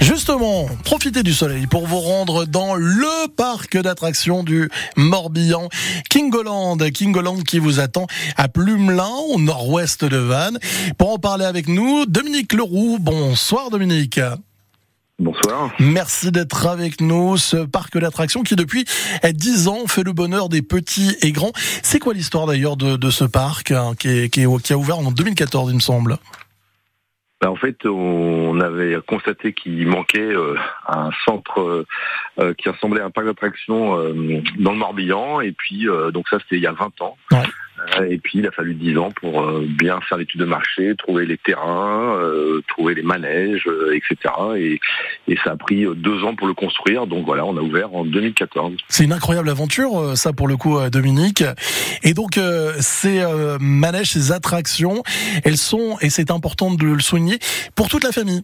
Justement, profitez du soleil pour vous rendre dans le parc d'attractions du Morbihan, Kingoland. Kingoland qui vous attend à Plumelin, au nord-ouest de Vannes. Pour en parler avec nous, Dominique Leroux. Bonsoir Dominique. Bonsoir. Merci d'être avec nous. Ce parc d'attractions qui depuis 10 ans fait le bonheur des petits et grands. C'est quoi l'histoire d'ailleurs de, ce parc hein, qui, qui, qui, a ouvert en 2014 il me semble? Bah, en fait, on avait constaté qu'il manquait euh, un centre euh, euh, qui ressemblait à un parc d'attractions dans le Morbihan. Et puis, donc ça, c'était il y a 20 ans. Et puis il a fallu 10 ans pour bien faire l'étude de marché, trouver les terrains, trouver les manèges, etc. Et, et, ça a pris deux ans pour le construire. Donc voilà, on a ouvert en 2014. C'est une incroyable aventure, ça pour le coup, Dominique. Et donc ces manèges, ces attractions, elles sont, et c'est important de le souligner, pour toute la famille.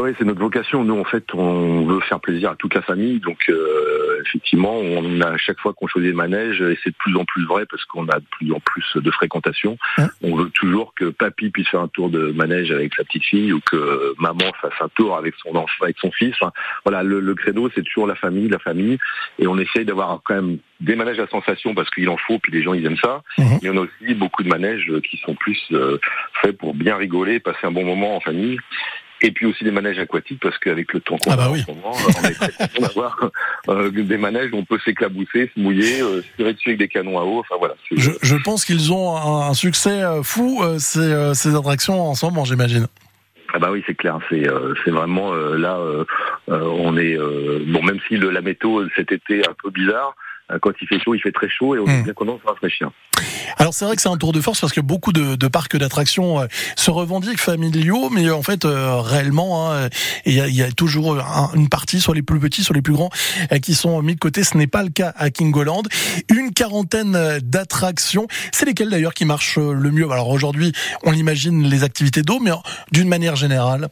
Oui, c'est notre vocation. Nous, en fait, on veut faire plaisir à toute la famille. Donc, euh, effectivement, on a à chaque fois qu'on choisit le manège, et c'est de plus en plus vrai parce qu'on a de plus en plus de fréquentation. Hein on veut toujours que papy puisse faire un tour de manège avec sa petite fille ou que maman fasse un tour avec son enfant, avec son fils. voilà, le, le credo, c'est toujours la famille, la famille, et on essaye d'avoir quand même des manèges à sensation parce qu'il en faut, puis les gens ils aiment ça. Il y en a aussi beaucoup de manèges qui sont plus euh, faits pour bien rigoler, passer un bon moment en famille. Et puis aussi des manèges aquatiques parce qu'avec le temps qu'on ah bah a oui. en ce moment, on est très d'avoir euh, des manèges où on peut s'éclabouser, se mouiller, euh, se tirer dessus avec des canons à eau. Enfin voilà. Je, je, pense qu'ils ont un, succès fou ces, ces attractions en ce moment, j'imagine. Ah bah oui, c'est clair. C'est c'est vraiment là, on est bon même si le, la météo cet été est un peu bizarre. Euh, quand il fait chaud, il fait très chaud et on est hmm. bien content de se rafraîchir. Alors c'est vrai que c'est un tour de force parce que beaucoup de, parcs d'attractions euh, se revendiquent familiaux, mais en fait euh, réellement, hein, il y, a, y, a, toujours une partie, soit les plus petits, soit les plus grands, qui sont mis de côté. Ce n'est pas le cas à Kingoland. Une quarantaine d'attractions. C'est lesquelles d'ailleurs qui marchent le mieux? Alors aujourd'hui, on l'imagine les activités d'eau, mais d'une manière générale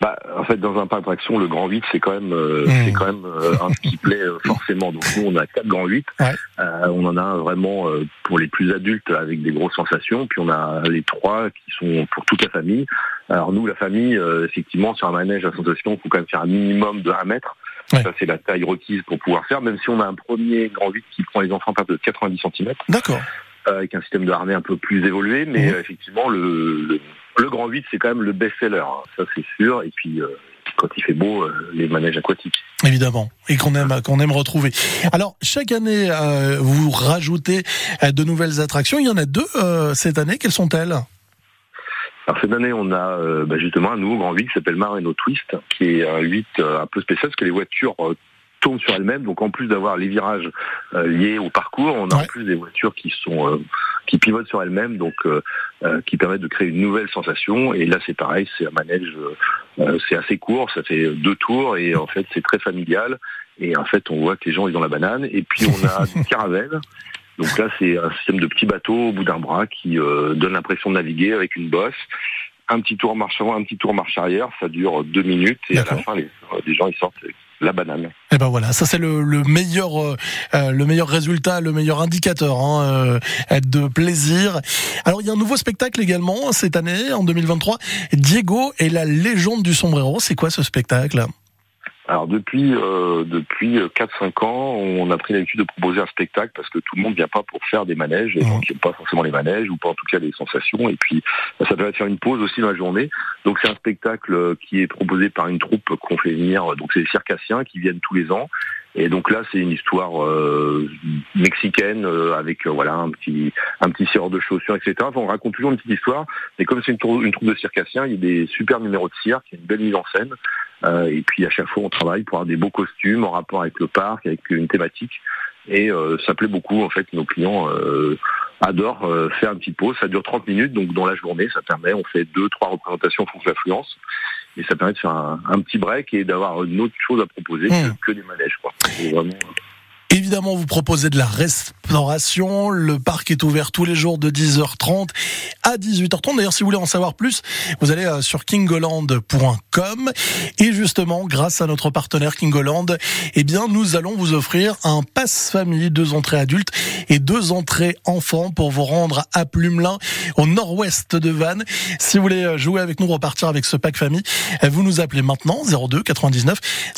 bah, en fait, dans un parc d'attraction, le grand 8, c'est quand même, euh, mmh. c'est quand même euh, un qui plaît euh, forcément. Donc nous, on a quatre grands 8. on en a un vraiment pour les plus adultes avec des grosses sensations. Puis on a les trois qui sont pour toute la famille. Alors nous, la famille, effectivement, sur un manège à sensation, il faut quand même faire un minimum de 1 mètre. Ça, c'est la taille requise pour pouvoir faire, même si on a un premier grand 8 qui prend les enfants à partir de 90 cm. D'accord. Avec un système de harnais un peu plus évolué, mais mmh. effectivement, le le Grand 8, c'est quand même le best-seller, hein. ça c'est sûr. Et puis, euh, quand il fait beau, euh, les manèges aquatiques. Évidemment, et qu'on aime, qu'on aime retrouver. Alors, chaque année, euh, vous rajoutez de nouvelles attractions. Il y en a deux cette année. Quelles sont-elles? Alors cette année, on a bah, justement un nouveau grand 8 qui s'appelle Marino Twist, qui est un 8 un peu spécial parce que les voitures tournent sur elles-mêmes. Donc en plus d'avoir les virages liés au parcours, on a en plus des voitures qui sont qui pivote sur elle-même, donc euh, euh, qui permet de créer une nouvelle sensation. Et là, c'est pareil, c'est un manège, euh, c'est assez court, ça fait deux tours et en fait, c'est très familial. Et en fait, on voit que les gens ils ont la banane. Et puis on a une caravelle. Donc là, c'est un système de petits bateaux au bout d'un bras qui donne l'impression de naviguer avec une bosse un petit tour marche avant, un petit tour marche arrière, ça dure deux minutes et à la fin les, les gens ils sortent la banane. Et eh ben voilà, ça c'est le, meilleur, euh, euh, le meilleur résultat, le meilleur indicateur hein, euh, de plaisir. Alors il y a un nouveau spectacle également cette année, en 2023. Diego et la légende du sombrero. C'est quoi ce spectacle? Alors depuis euh, depuis 4-5 ans, on a pris l'habitude de proposer un spectacle parce que tout le monde vient pas pour faire des manèges et donc il n'y a pas forcément les manèges ou pas en tout cas des sensations et puis ça permet de faire une pause aussi dans la journée. Donc c'est un spectacle qui est proposé par une troupe qu'on fait venir donc c'est les circassiens qui viennent tous les ans et donc là, c'est une histoire euh, mexicaine euh, avec euh, voilà un petit un petit serreur de chaussures, etc. Enfin, on raconte toujours une petite histoire. Mais comme c'est une, une, troupe de circassiens, il y a des super numéros de cirque, il y a une belle mise en scène. Et puis à chaque fois, on travaille pour avoir des beaux costumes en rapport avec le parc, avec une thématique. Et ça plaît beaucoup en fait. Nos clients adorent faire un petit pause. Ça dure 30 minutes, donc dans la journée, ça permet. On fait deux, trois représentations pour l'affluence et ça permet de faire un, petit break et d'avoir une autre chose à proposer que, hmm. des manèges. Quoi. Évidemment, vous proposez de la restauration. Le parc est ouvert tous les jours de 10h30 à 18h30. D'ailleurs, si vous voulez en savoir plus, vous allez euh, sur kingoland.com. Et justement, grâce à notre partenaire Kingoland, eh bien, nous allons vous offrir un passe famille, deux entrées adultes et deux entrées enfants pour vous rendre à Plumelin, au nord-ouest de Vannes. Si vous voulez euh, jouer avec nous, repartir avec ce pack famille, euh, vous nous appelez maintenant 02 99